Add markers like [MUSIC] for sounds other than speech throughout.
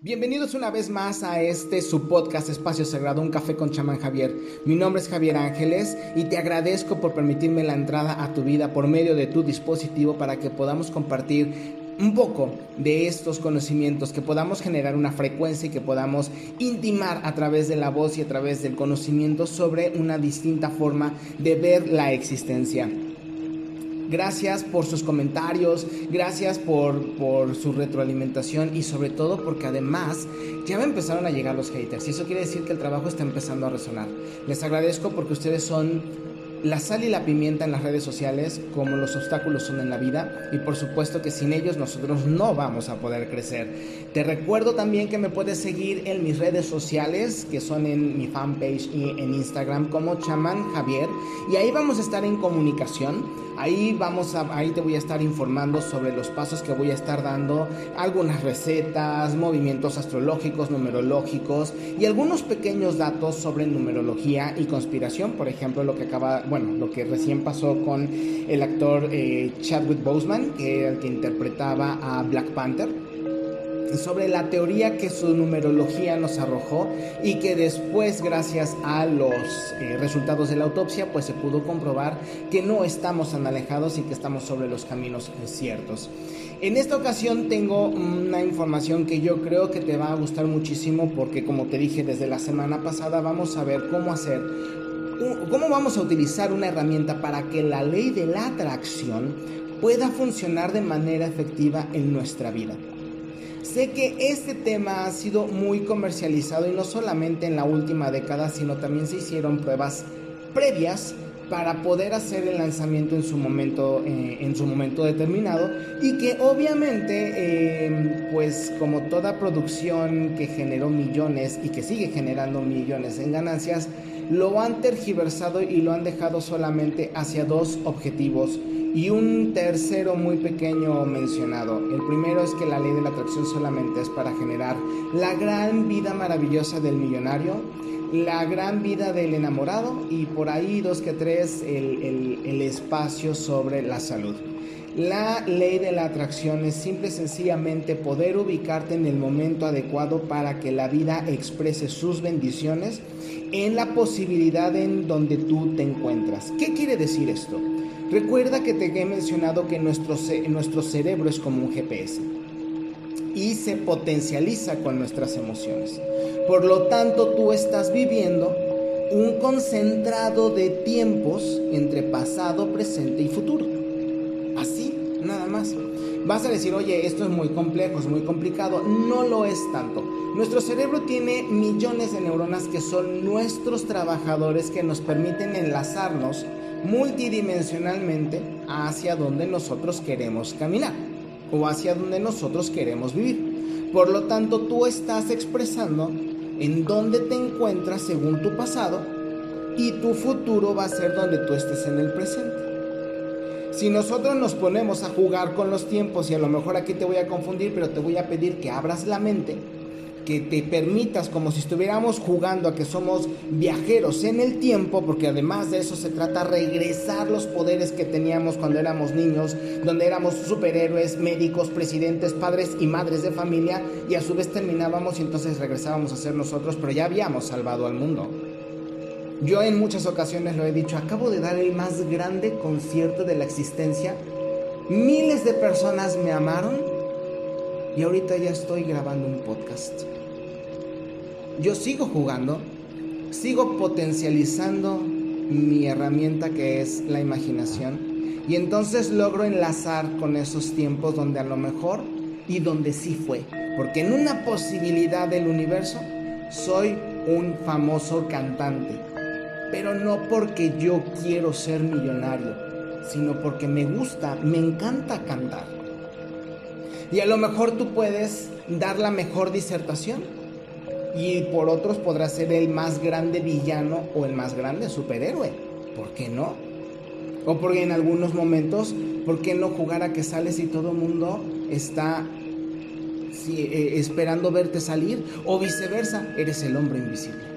Bienvenidos una vez más a este su podcast Espacio Sagrado, un café con chamán Javier. Mi nombre es Javier Ángeles y te agradezco por permitirme la entrada a tu vida por medio de tu dispositivo para que podamos compartir un poco de estos conocimientos, que podamos generar una frecuencia y que podamos intimar a través de la voz y a través del conocimiento sobre una distinta forma de ver la existencia. Gracias por sus comentarios, gracias por, por, su retroalimentación y sobre todo porque además ya me empezaron a llegar los haters y eso quiere decir que el trabajo está empezando a resonar. Les agradezco porque ustedes son la sal y la pimienta en las redes sociales como los obstáculos son en la vida y por supuesto que sin ellos nosotros no vamos a poder crecer. Te recuerdo también que me puedes seguir en mis redes sociales que son en mi fanpage y en Instagram como chamán Javier y ahí vamos a estar en comunicación. Ahí vamos a, ahí te voy a estar informando sobre los pasos que voy a estar dando, algunas recetas, movimientos astrológicos, numerológicos y algunos pequeños datos sobre numerología y conspiración, por ejemplo, lo que acaba, bueno, lo que recién pasó con el actor eh, Chadwick Boseman, que era el que interpretaba a Black Panther sobre la teoría que su numerología nos arrojó y que después gracias a los eh, resultados de la autopsia pues se pudo comprobar que no estamos tan alejados y que estamos sobre los caminos ciertos. En esta ocasión tengo una información que yo creo que te va a gustar muchísimo porque como te dije desde la semana pasada vamos a ver cómo hacer cómo vamos a utilizar una herramienta para que la ley de la atracción pueda funcionar de manera efectiva en nuestra vida. Sé que este tema ha sido muy comercializado y no solamente en la última década, sino también se hicieron pruebas previas para poder hacer el lanzamiento en su momento, eh, en su momento determinado y que obviamente, eh, pues como toda producción que generó millones y que sigue generando millones en ganancias, lo han tergiversado y lo han dejado solamente hacia dos objetivos y un tercero muy pequeño mencionado. El primero es que la ley de la atracción solamente es para generar la gran vida maravillosa del millonario, la gran vida del enamorado y por ahí dos que tres el, el espacio sobre la salud. La ley de la atracción es simple y sencillamente poder ubicarte en el momento adecuado para que la vida exprese sus bendiciones en la posibilidad en donde tú te encuentras. ¿Qué quiere decir esto? Recuerda que te he mencionado que nuestro, nuestro cerebro es como un GPS y se potencializa con nuestras emociones. Por lo tanto, tú estás viviendo un concentrado de tiempos entre pasado, presente y futuro. Así, nada más. Vas a decir, oye, esto es muy complejo, es muy complicado. No lo es tanto. Nuestro cerebro tiene millones de neuronas que son nuestros trabajadores que nos permiten enlazarnos multidimensionalmente hacia donde nosotros queremos caminar o hacia donde nosotros queremos vivir. Por lo tanto, tú estás expresando en dónde te encuentras según tu pasado y tu futuro va a ser donde tú estés en el presente. Si nosotros nos ponemos a jugar con los tiempos y a lo mejor aquí te voy a confundir, pero te voy a pedir que abras la mente que te permitas, como si estuviéramos jugando a que somos viajeros en el tiempo, porque además de eso se trata regresar los poderes que teníamos cuando éramos niños, donde éramos superhéroes, médicos, presidentes, padres y madres de familia, y a su vez terminábamos y entonces regresábamos a ser nosotros, pero ya habíamos salvado al mundo. Yo en muchas ocasiones lo he dicho, acabo de dar el más grande concierto de la existencia, miles de personas me amaron y ahorita ya estoy grabando un podcast yo sigo jugando, sigo potencializando mi herramienta que es la imaginación y entonces logro enlazar con esos tiempos donde a lo mejor y donde sí fue. Porque en una posibilidad del universo soy un famoso cantante. Pero no porque yo quiero ser millonario, sino porque me gusta, me encanta cantar. Y a lo mejor tú puedes dar la mejor disertación y por otros podrá ser el más grande villano o el más grande superhéroe. ¿Por qué no? O porque en algunos momentos, ¿por qué no jugar a que sales y todo el mundo está eh, esperando verte salir? O viceversa, eres el hombre invisible.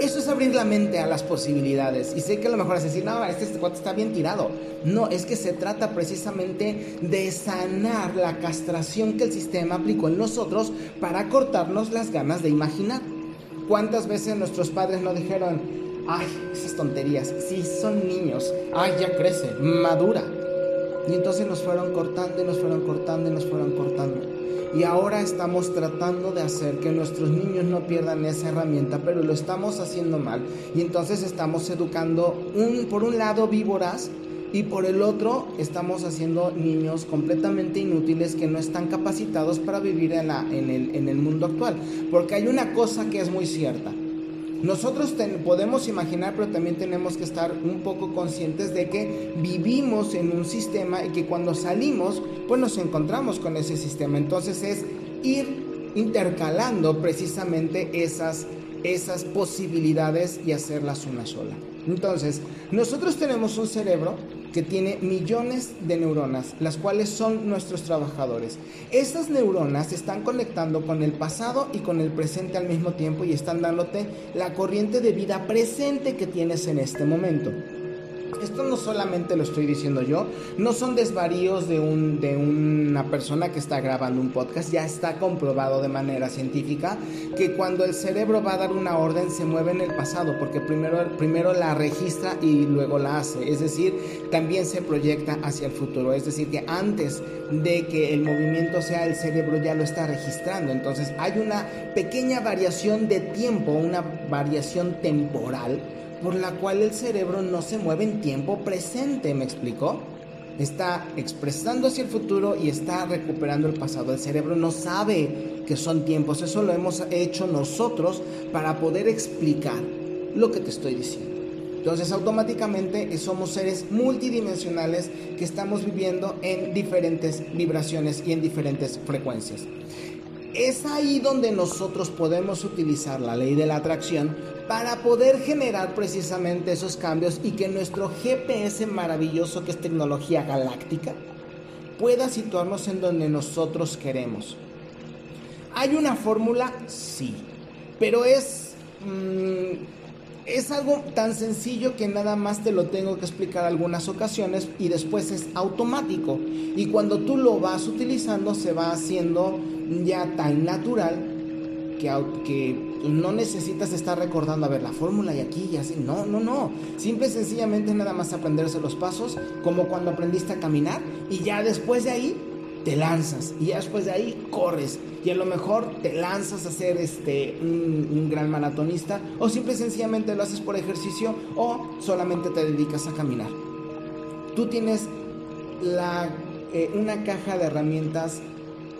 Eso es abrir la mente a las posibilidades. Y sé que a lo mejor es decir, no, este, cuate está bien tirado. No, es que se trata precisamente de sanar la castración que el sistema aplicó en nosotros para cortarnos las ganas de imaginar. ¿Cuántas veces nuestros padres no dijeron, ay, esas tonterías, sí, son niños, ay, ya crece, madura? Y entonces nos fueron cortando y nos fueron cortando y nos fueron cortando. Y ahora estamos tratando de hacer que nuestros niños no pierdan esa herramienta, pero lo estamos haciendo mal. Y entonces estamos educando, un, por un lado, víboras y por el otro estamos haciendo niños completamente inútiles que no están capacitados para vivir en, la, en, el, en el mundo actual. Porque hay una cosa que es muy cierta. Nosotros podemos imaginar, pero también tenemos que estar un poco conscientes de que vivimos en un sistema y que cuando salimos, pues nos encontramos con ese sistema. Entonces es ir intercalando precisamente esas, esas posibilidades y hacerlas una sola. Entonces, nosotros tenemos un cerebro que tiene millones de neuronas, las cuales son nuestros trabajadores. Estas neuronas están conectando con el pasado y con el presente al mismo tiempo y están dándote la corriente de vida presente que tienes en este momento. Esto no solamente lo estoy diciendo yo, no son desvaríos de, un, de una persona que está grabando un podcast, ya está comprobado de manera científica que cuando el cerebro va a dar una orden se mueve en el pasado, porque primero, primero la registra y luego la hace, es decir, también se proyecta hacia el futuro, es decir, que antes de que el movimiento sea el cerebro ya lo está registrando, entonces hay una pequeña variación de tiempo, una variación temporal, por la cual el cerebro no se mueve en tiempo presente, ¿me explicó? Está expresando hacia el futuro y está recuperando el pasado. El cerebro no sabe que son tiempos, eso lo hemos hecho nosotros para poder explicar lo que te estoy diciendo. Entonces automáticamente somos seres multidimensionales que estamos viviendo en diferentes vibraciones y en diferentes frecuencias. Es ahí donde nosotros podemos utilizar la ley de la atracción para poder generar precisamente esos cambios y que nuestro GPS maravilloso, que es tecnología galáctica, pueda situarnos en donde nosotros queremos. ¿Hay una fórmula? Sí, pero es, mm, es algo tan sencillo que nada más te lo tengo que explicar algunas ocasiones y después es automático. Y cuando tú lo vas utilizando se va haciendo ya tan natural que, que no necesitas estar recordando, a ver, la fórmula y aquí y así. No, no, no. Simple y sencillamente nada más aprenderse los pasos, como cuando aprendiste a caminar y ya después de ahí te lanzas y ya después de ahí corres y a lo mejor te lanzas a ser este un, gran maratonista o simple y sencillamente lo haces por ejercicio o solamente te dedicas a caminar. Tú tienes la, eh, una caja de herramientas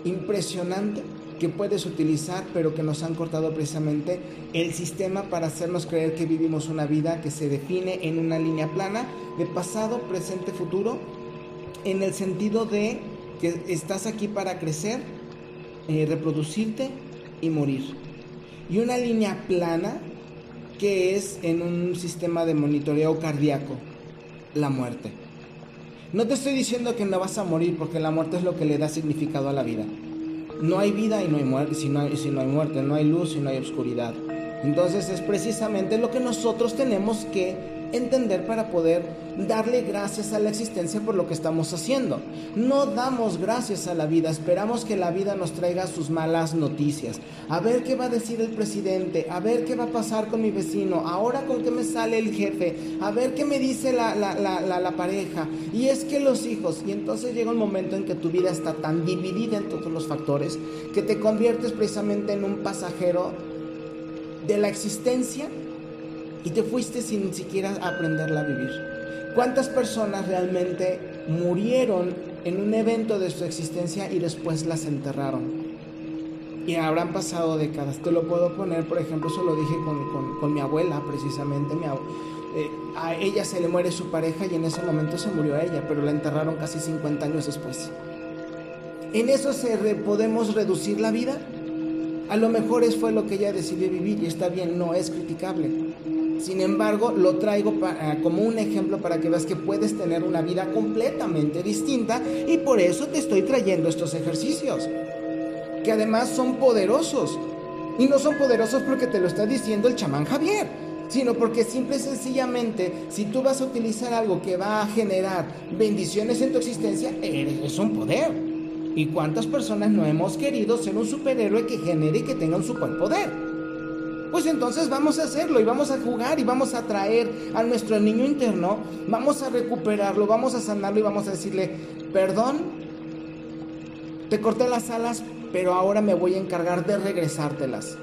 impresionante que puedes utilizar, pero que nos han cortado precisamente el sistema para hacernos creer que vivimos una vida que se define en una línea plana de pasado, presente, futuro, en el sentido de que estás aquí para crecer, eh, reproducirte y morir. Y una línea plana que es en un sistema de monitoreo cardíaco, la muerte. No te estoy diciendo que no vas a morir porque la muerte es lo que le da significado a la vida. No hay vida y no hay muerte, si no hay, si no hay muerte, no hay luz y no hay oscuridad. Entonces es precisamente lo que nosotros tenemos que entender para poder darle gracias a la existencia por lo que estamos haciendo. No damos gracias a la vida, esperamos que la vida nos traiga sus malas noticias. A ver qué va a decir el presidente, a ver qué va a pasar con mi vecino, ahora con qué me sale el jefe, a ver qué me dice la, la pareja. Y es que los hijos, y entonces llega un momento en que tu vida está tan dividida en todos los factores que te conviertes precisamente en un pasajero de la existencia y te fuiste sin siquiera aprenderla a vivir. ¿Cuántas personas realmente murieron en un evento de su existencia y después las enterraron? Y habrán pasado décadas. Te lo puedo poner, por ejemplo, eso lo dije con, mi abuela precisamente. Mi eh, a ella se le muere su pareja y en ese momento se murió ella, pero la enterraron casi 50 años después. ¿En eso se podemos reducir la vida? A lo mejor eso fue lo que ella decidió vivir y está bien, no es criticable. Sin embargo, lo traigo eh, como un ejemplo para que veas que puedes tener una vida completamente distinta y por eso te estoy trayendo estos ejercicios, que además son poderosos. Y no son poderosos porque te lo está diciendo el chamán Javier. sino porque simple y sencillamente, si tú vas a utilizar algo que va a generar bendiciones en tu existencia, es un poder. ¿Y cuántas personas no hemos querido ser un superhéroe que genere y que tenga un superpoder? Pues entonces vamos a hacerlo y vamos a jugar y vamos a traer a nuestro niño interno, vamos a recuperarlo, vamos a sanarlo y vamos a decirle, perdón, te corté las alas, pero ahora me voy a encargar de regresártelas.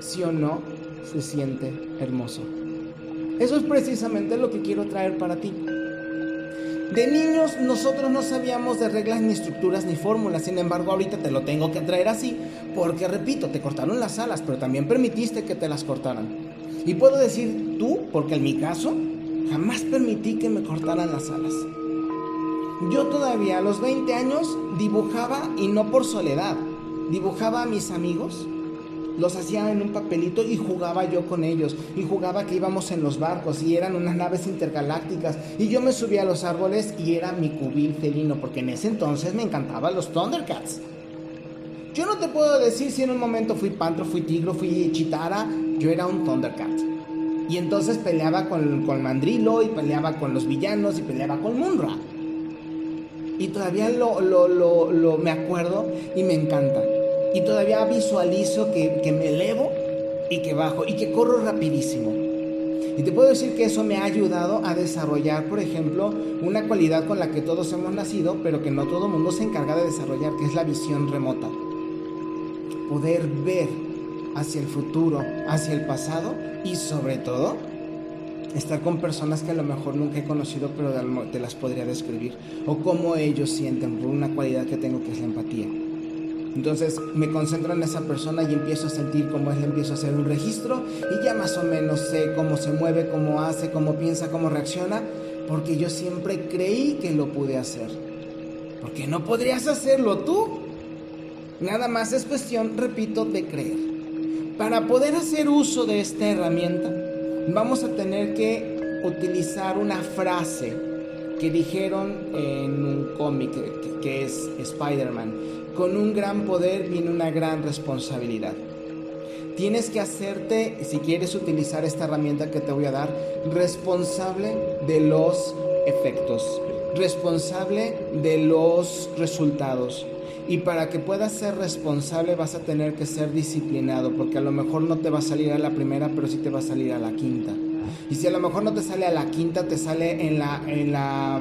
¿Sí o no? Se siente hermoso. Eso es precisamente lo que quiero traer para ti. De niños nosotros no sabíamos de reglas ni estructuras ni fórmulas, sin embargo ahorita te lo tengo que traer así, porque repito, te cortaron las alas, pero también permitiste que te las cortaran. Y puedo decir tú, porque en mi caso, jamás permití que me cortaran las alas. Yo todavía a los 20 años dibujaba y no por soledad, dibujaba a mis amigos los hacía en un papelito y jugaba yo con ellos. Y jugaba que íbamos en los barcos y eran unas naves intergalácticas. Y yo me subía a los árboles y era mi cubil felino, porque en ese entonces me encantaban los Thundercats. Yo no te puedo decir si en un momento fui pantro, fui tigro, fui chitara. Yo era un Thundercat. Y entonces peleaba con, con Mandrilo y peleaba con los villanos y peleaba con Munra. Y todavía lo, lo, lo, lo me acuerdo y me encanta y todavía visualizo que, que, me elevo y que bajo y que corro rapidísimo. Y te puedo decir que eso me ha ayudado a desarrollar, por ejemplo, una cualidad con la que todos hemos nacido, pero que no todo mundo se encarga de desarrollar, que es la visión remota. Poder ver hacia el futuro, hacia el pasado y sobre todo estar con personas que a lo mejor nunca he conocido, pero te las podría describir. O cómo ellos sienten por una cualidad que tengo que es la empatía. Entonces me concentro en esa persona y empiezo a sentir cómo es, empiezo a hacer un registro y ya más o menos sé cómo se mueve, cómo hace, cómo piensa, cómo reacciona, porque yo siempre creí que lo pude hacer. Porque no podrías hacerlo tú. Nada más es cuestión, repito, de creer. Para poder hacer uso de esta herramienta, vamos a tener que utilizar una frase que dijeron en un cómic que, que es Spider-Man con un gran poder viene una gran responsabilidad. Tienes que hacerte, si quieres utilizar esta herramienta que te voy a dar, responsable de los efectos, responsable de los resultados. Y para que puedas ser responsable vas a tener que ser disciplinado, porque a lo mejor no te va a salir a la primera, pero sí te va a salir a la quinta. Y si a lo mejor no te sale a la quinta, te sale en la, en la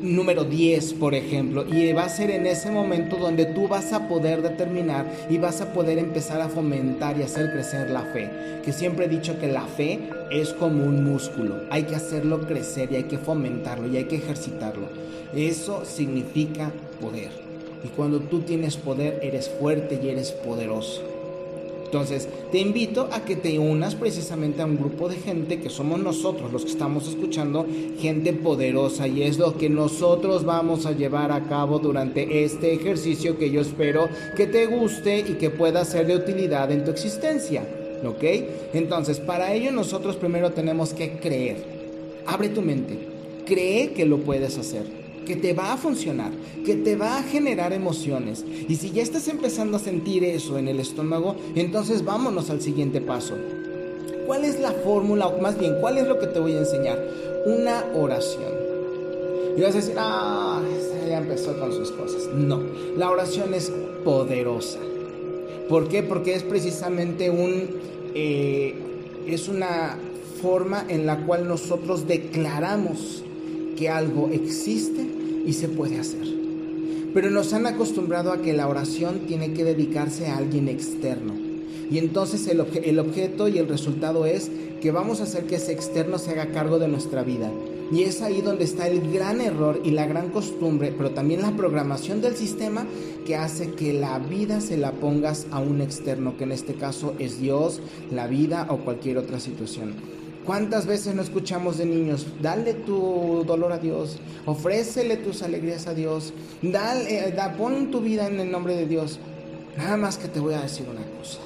número 10, por ejemplo. Y va a ser en ese momento donde tú vas a poder determinar y vas a poder empezar a fomentar y hacer crecer la fe. Que siempre he dicho que la fe es como un músculo. Hay que hacerlo crecer y hay que fomentarlo y hay que ejercitarlo. Eso significa poder. Y cuando tú tienes poder, eres fuerte y eres poderoso. Entonces, te invito a que te unas precisamente a un grupo de gente que somos nosotros los que estamos escuchando, gente poderosa y es lo que nosotros vamos a llevar a cabo durante este ejercicio que yo espero que te guste y que pueda ser de utilidad en tu existencia. ¿Ok? Entonces, para ello nosotros primero tenemos que creer. Abre tu mente. Cree que lo puedes hacer que te va a funcionar, que te va a generar emociones. Y si ya estás empezando a sentir eso en el estómago, entonces vámonos al siguiente paso. ¿Cuál es la fórmula, o más bien, cuál es lo que te voy a enseñar? Una oración. Y vas a decir, ah, ya empezó con sus cosas. No, la oración es poderosa. ¿Por qué? Porque es precisamente un, eh, es una forma en la cual nosotros declaramos que algo existe y se puede hacer. Pero nos han acostumbrado a que la oración tiene que dedicarse a alguien externo. Y entonces el, el, objeto y el resultado es que vamos a hacer que ese externo se haga cargo de nuestra vida. Y es ahí donde está el gran error y la gran costumbre, pero también la programación del sistema que hace que la vida se la pongas a un externo, que en este caso es Dios, la vida o cualquier otra situación. ¿Cuántas veces no escuchamos de niños? Dale tu dolor a Dios, ofrécele tus alegrías a Dios, dale, eh, da, pon tu vida en el nombre de Dios. Nada más que te voy a decir una cosa.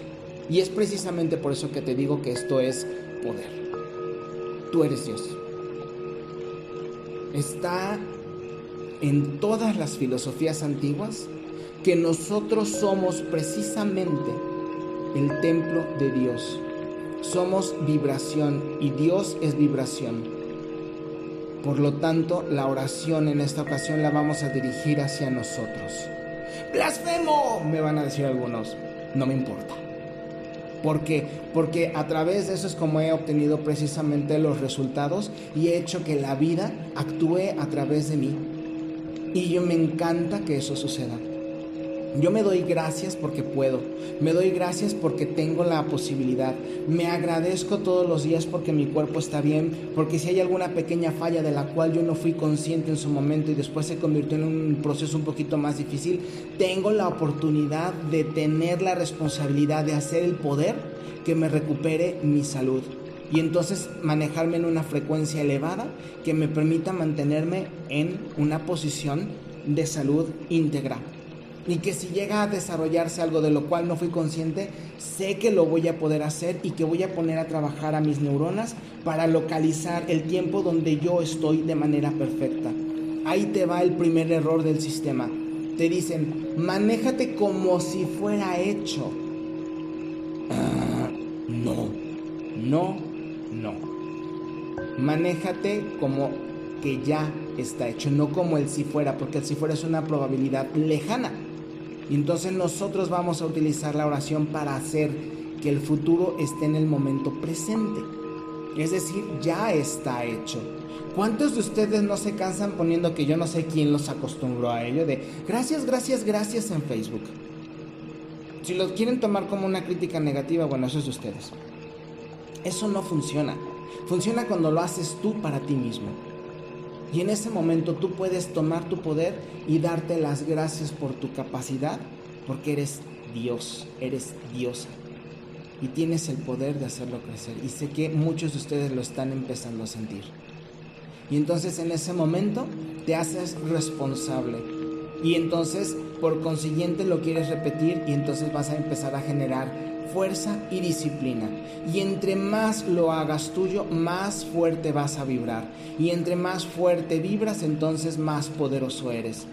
Y es precisamente por eso que te digo que esto es poder. Tú eres Dios. Está en todas las filosofías antiguas que nosotros somos precisamente el templo de Dios Somos vibración y Dios es vibración. Por lo tanto, la oración en esta ocasión la vamos a dirigir hacia nosotros. ¡Blasfemo! Me van a decir algunos. No me importa. ¿Por qué? Porque a través de eso es como he obtenido precisamente los resultados y he hecho que la vida actúe a través de mí. Y yo me encanta que eso suceda. Yo me doy gracias porque puedo, me doy gracias porque tengo la posibilidad, me agradezco todos los días porque mi cuerpo está bien, porque si hay alguna pequeña falla de la cual yo no fui consciente en su momento y después se convirtió en un proceso un poquito más difícil, tengo la oportunidad de tener la responsabilidad de hacer el poder que me recupere mi salud. Y entonces manejarme en una frecuencia elevada que me permita mantenerme en una posición de salud íntegra y que si llega a desarrollarse algo de lo cual no fui consciente, sé que lo voy a poder hacer y que voy a poner a trabajar a mis neuronas para localizar el tiempo donde yo estoy de manera perfecta. Ahí te va el primer error del sistema. Te dicen, manéjate como si fuera hecho. [CLEARS THROAT] No, no, no. Manéjate como que ya está hecho, no como el si fuera, porque el si fuera es una probabilidad lejana. Y entonces nosotros vamos a utilizar la oración para hacer que el futuro esté en el momento presente. Es decir, ya está hecho. ¿Cuántos de ustedes no se cansan poniendo que yo no sé quién los acostumbró a ello de gracias, gracias, gracias en Facebook? Si lo quieren tomar como una crítica negativa, bueno, eso es de ustedes. Eso no funciona. Funciona cuando lo haces tú para ti mismo. Y en ese momento tú puedes tomar tu poder y darte las gracias por tu capacidad, porque eres Dios, eres diosa. Y tienes el poder de hacerlo crecer. Y sé que muchos de ustedes lo están empezando a sentir. Y entonces en ese momento te haces responsable. Y entonces por consiguiente lo quieres repetir y entonces vas a empezar a generar fuerza y disciplina. Y entre más lo hagas tuyo, más fuerte vas a vibrar. Y entre más fuerte vibras, entonces más poderoso eres.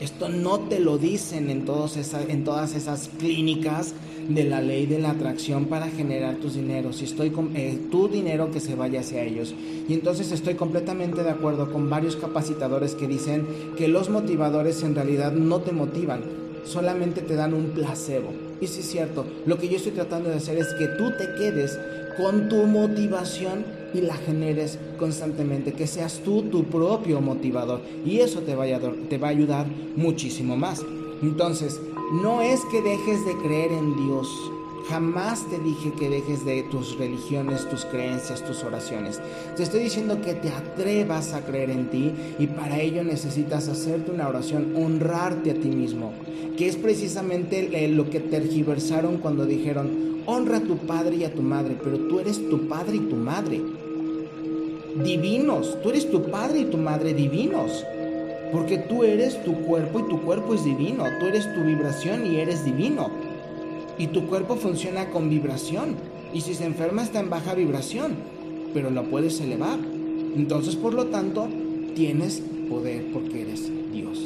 Esto no te lo dicen en, todas esas clínicas de la ley de la atracción para generar tus dineros. Si estoy con eh, tu dinero que se vaya hacia ellos. Y entonces estoy completamente de acuerdo con varios capacitadores que dicen que los motivadores en realidad no te motivan, solamente te dan un placebo. Y sí es cierto, lo que yo estoy tratando de hacer es que tú te quedes con tu motivación y la generes constantemente, que seas tú tu propio motivador. Y eso te va a, te va a ayudar muchísimo más. Entonces, no es que dejes de creer en Dios. Jamás te dije que dejes de tus religiones, tus creencias, tus oraciones. Te estoy diciendo que te atrevas a creer en ti y para ello necesitas hacerte una oración, honrarte a ti mismo, que es precisamente lo que tergiversaron cuando dijeron, honra a tu padre y a tu madre, pero tú eres tu padre y tu madre. Divinos, tú eres tu padre y tu madre divinos. Porque tú eres tu cuerpo y tu cuerpo es divino. Tú eres tu vibración y eres divino. Y tu cuerpo funciona con vibración. Y si se enferma está en baja vibración. Pero lo puedes elevar. Entonces, por lo tanto, tienes poder porque eres Dios.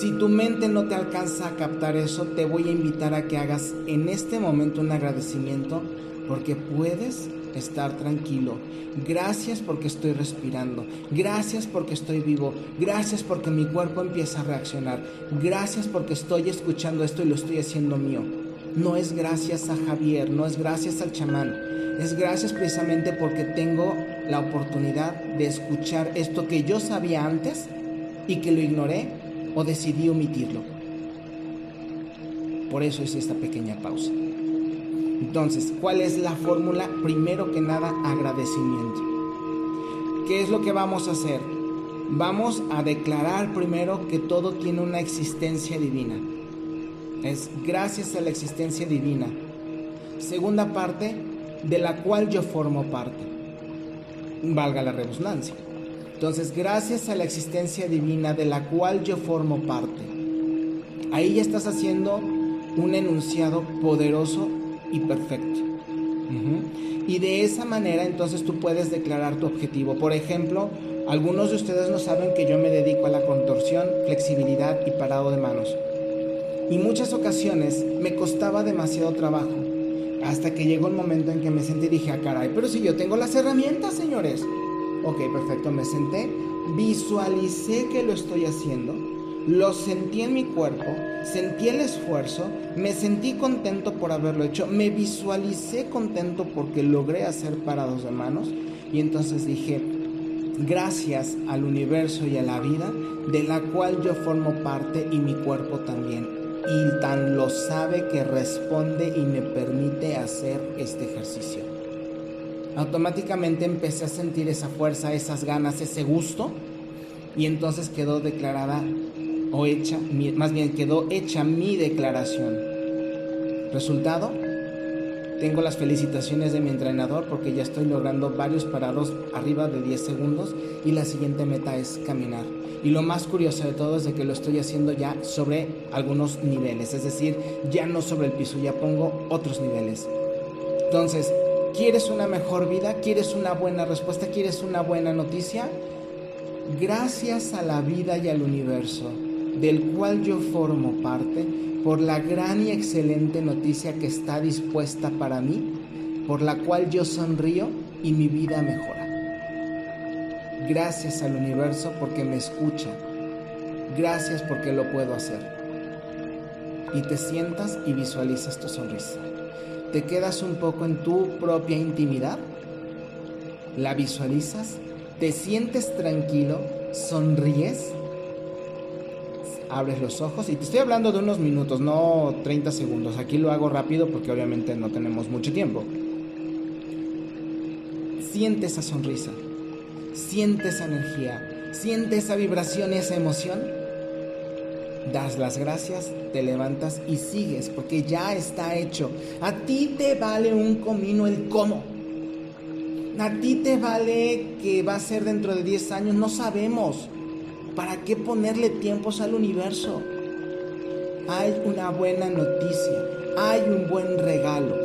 Si tu mente no te alcanza a captar eso, te voy a invitar a que hagas en este momento un agradecimiento porque puedes estar tranquilo. Gracias porque estoy respirando. Gracias porque estoy vivo. Gracias porque mi cuerpo empieza a reaccionar. Gracias porque estoy escuchando esto y lo estoy haciendo mío. No es gracias a Javier, no es gracias al chamán. Es gracias precisamente porque tengo la oportunidad de escuchar esto que yo sabía antes y que lo ignoré o decidí omitirlo. Por eso es esta pequeña pausa. Entonces, ¿cuál es la fórmula? Primero que nada, agradecimiento. ¿Qué es lo que vamos a hacer? Vamos a declarar primero que todo tiene una existencia divina. Es gracias a la existencia divina. Segunda parte, de la cual yo formo parte. Valga la redundancia. Entonces, gracias a la existencia divina de la cual yo formo parte. Ahí ya estás haciendo un enunciado poderoso y perfecto. Y de esa manera entonces tú puedes declarar tu objetivo. Por ejemplo, algunos de ustedes no saben que yo me dedico a la contorsión, flexibilidad y parado de manos. Y muchas ocasiones me costaba demasiado trabajo Hasta que llegó el momento en que me senté y dije, ah, caray, pero si yo tengo las herramientas, señores. Ok, perfecto, me senté, visualicé que lo estoy haciendo, lo sentí en mi cuerpo, sentí el esfuerzo, me sentí contento por haberlo hecho, me visualicé contento porque logré hacer parados de manos y entonces dije, gracias al universo y a la vida de la cual yo formo parte y mi cuerpo también. Y tan lo sabe que responde y me permite hacer este ejercicio. Automáticamente empecé a sentir esa fuerza, esas ganas, ese gusto y entonces quedó declarada o hecha, más bien quedó hecha mi declaración. Resultado, tengo las felicitaciones de mi entrenador porque ya estoy logrando varios parados arriba de 10 segundos y la siguiente meta es caminar. Y lo más curioso de todo es de que lo estoy haciendo ya sobre algunos niveles, es decir, ya no sobre el piso, ya pongo otros niveles. Entonces, ¿quieres una mejor vida? ¿Quieres una buena respuesta? ¿Quieres una buena noticia? Gracias a la vida y al universo del cual yo formo parte, por la gran y excelente noticia que está dispuesta para mí, por la cual yo sonrío y mi vida mejora. Gracias al universo porque me escucha. Gracias porque lo puedo hacer. Y te sientas y visualizas tu sonrisa. Te quedas un poco en tu propia intimidad. La visualizas. Te sientes tranquilo. Sonríes abres los ojos y te estoy hablando de unos minutos, no 30 segundos. Aquí lo hago rápido porque obviamente no tenemos mucho tiempo. Siente esa sonrisa, siente esa energía, siente esa vibración y esa emoción. Das las gracias, te levantas y sigues porque ya está hecho. A ti te vale un comino el cómo. A ti te vale que va a ser dentro de 10 años, no sabemos. ¿Para qué ponerle tiempos al universo? Hay una buena noticia, hay un buen regalo.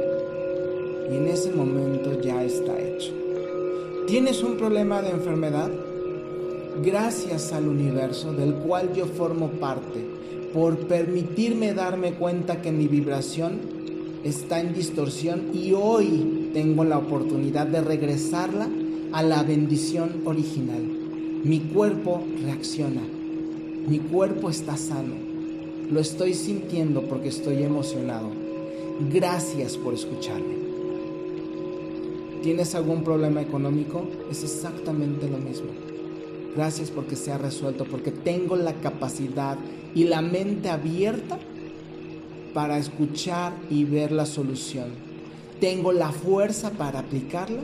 Y en ese momento ya está hecho. ¿Tienes un problema de enfermedad? Gracias al universo del cual yo formo parte, por permitirme darme cuenta que mi vibración está en distorsión y hoy tengo la oportunidad de regresarla a la bendición original. Mi cuerpo reacciona. Mi cuerpo está sano. Lo estoy sintiendo porque estoy emocionado. Gracias por escucharme. ¿Tienes algún problema económico? Es exactamente lo mismo. Gracias porque se ha resuelto, porque tengo la capacidad y la mente abierta para escuchar y ver la solución. Tengo la fuerza para aplicarla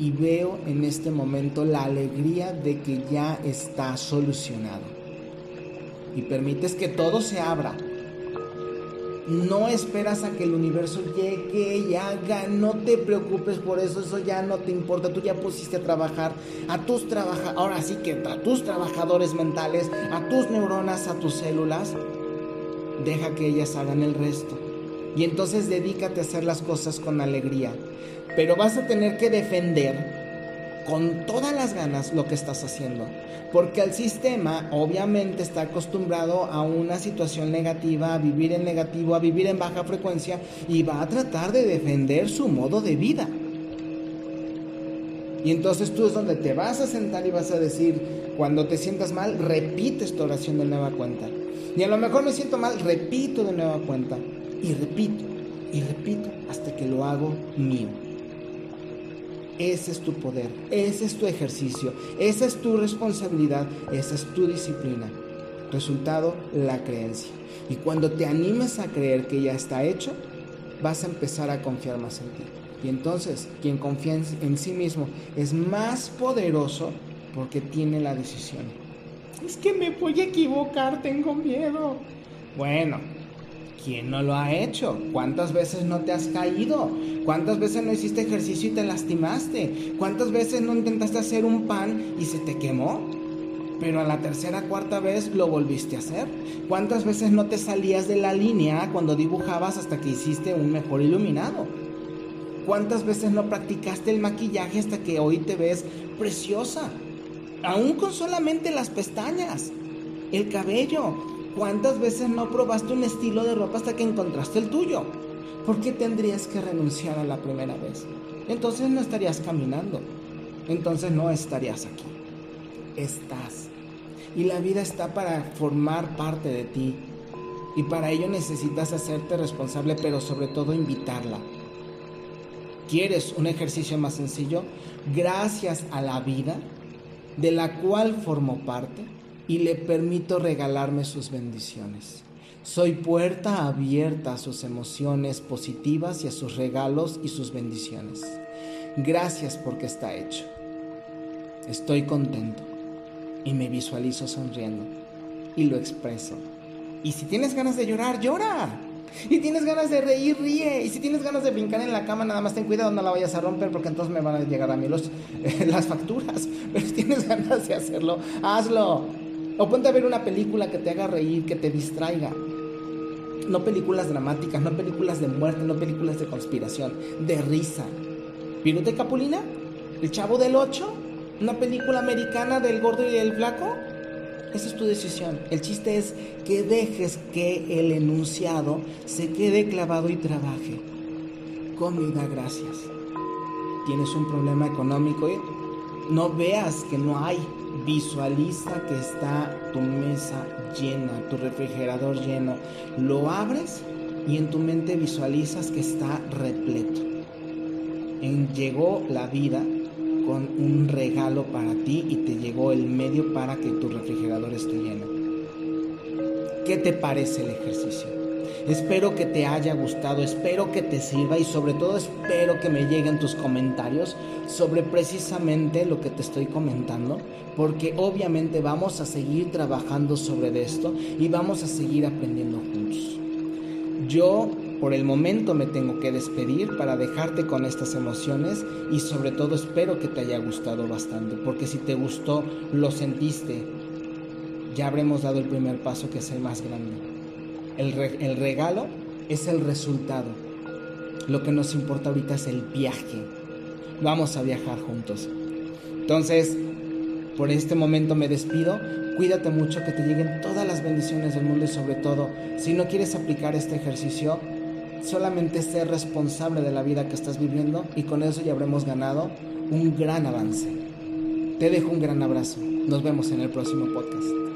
y veo en este momento la alegría de que ya está solucionado. Y permites que todo se abra. No esperas a que el universo llegue y haga, no te preocupes por eso, eso ya no te importa, tú ya pusiste a trabajar a tus trabajadores, ahora sí que a tus trabajadores mentales, a tus neuronas, a tus células, deja que ellas hagan el resto. Y entonces dedícate a hacer las cosas con alegría pero vas a tener que defender con todas las ganas lo que estás haciendo. Porque el sistema obviamente está acostumbrado a una situación negativa, a vivir en negativo, a vivir en baja frecuencia y va a tratar de defender su modo de vida. Y entonces tú es donde te vas a sentar y vas a decir, cuando te sientas mal, repites tu oración de nueva cuenta. Y a lo mejor me siento mal, repito de nueva cuenta. Y repito, y repito, hasta que lo hago mío. Ese es tu poder, ese es tu ejercicio, esa es tu responsabilidad, esa es tu disciplina. Resultado, la creencia. Y cuando te animes a creer que ya está hecho, vas a empezar a confiar más en ti. Y entonces, quien confía en sí mismo es más poderoso porque tiene la decisión. Es que me voy a equivocar, tengo miedo. Bueno, ¿Quién no lo ha hecho? ¿Cuántas veces no te has caído? ¿Cuántas veces no hiciste ejercicio y te lastimaste? ¿Cuántas veces no intentaste hacer un pan y se te quemó? Pero a la tercera, cuarta vez lo volviste a hacer. ¿Cuántas veces no te salías de la línea cuando dibujabas hasta que hiciste un mejor iluminado? ¿Cuántas veces no practicaste el maquillaje hasta que hoy te ves preciosa? Aún con solamente las pestañas, el cabello, ¿Cuántas veces no probaste un estilo de ropa hasta que encontraste el tuyo? ¿Por qué tendrías que renunciar a la primera vez? Entonces no estarías caminando. Entonces no estarías aquí. Estás. Y la vida está para formar parte de ti. Y para ello necesitas hacerte responsable, pero sobre todo invitarla. ¿Quieres un ejercicio más sencillo? Gracias a la vida, de la cual formo parte, y le permito regalarme sus bendiciones. Soy puerta abierta a sus emociones positivas y a sus regalos y sus bendiciones. Gracias porque está hecho. Estoy contento y me visualizo sonriendo y lo expreso. Y si tienes ganas de llorar, llora. Y tienes ganas de reír, ríe. Y si tienes ganas de brincar en la cama, nada más ten cuidado, no la vayas a romper porque entonces me van a llegar a mí los, [LAUGHS] las facturas. Pero si tienes ganas de hacerlo, hazlo. O ponte a ver una película que te haga reír, que te distraiga no películas dramáticas, no películas de muerte, no películas de conspiración, de risa. ¿Piruta y Capulina? ¿El Chavo del Ocho? ¿Una película americana del gordo y del flaco? Esa es tu decisión. El chiste es que dejes que el enunciado se quede clavado y trabaje. Come y da gracias. Tienes un problema económico y no veas que no hay Visualiza que está tu mesa llena, tu refrigerador lleno. Lo abres y en tu mente visualizas que está repleto. Llegó la vida con un regalo para ti y te llegó el medio para que tu refrigerador esté lleno. ¿Qué te parece el ejercicio? Espero que te haya gustado, espero que te sirva y sobre todo espero que me lleguen tus comentarios sobre precisamente lo que te estoy comentando, porque obviamente vamos a seguir trabajando sobre esto y vamos a seguir aprendiendo juntos. Yo por el momento me tengo que despedir para dejarte con estas emociones y sobre todo espero que te haya gustado bastante, porque si te gustó, lo sentiste, ya habremos dado el primer paso que es el más grande. El, regalo es el resultado. Lo que nos importa ahorita es el viaje. Vamos a viajar juntos. Entonces, por este momento me despido. Cuídate mucho, que te lleguen todas las bendiciones del mundo y sobre todo, si no quieres aplicar este ejercicio, solamente ser responsable de la vida que estás viviendo y con eso ya habremos ganado un gran avance. Te dejo un gran abrazo. Nos vemos en el próximo podcast.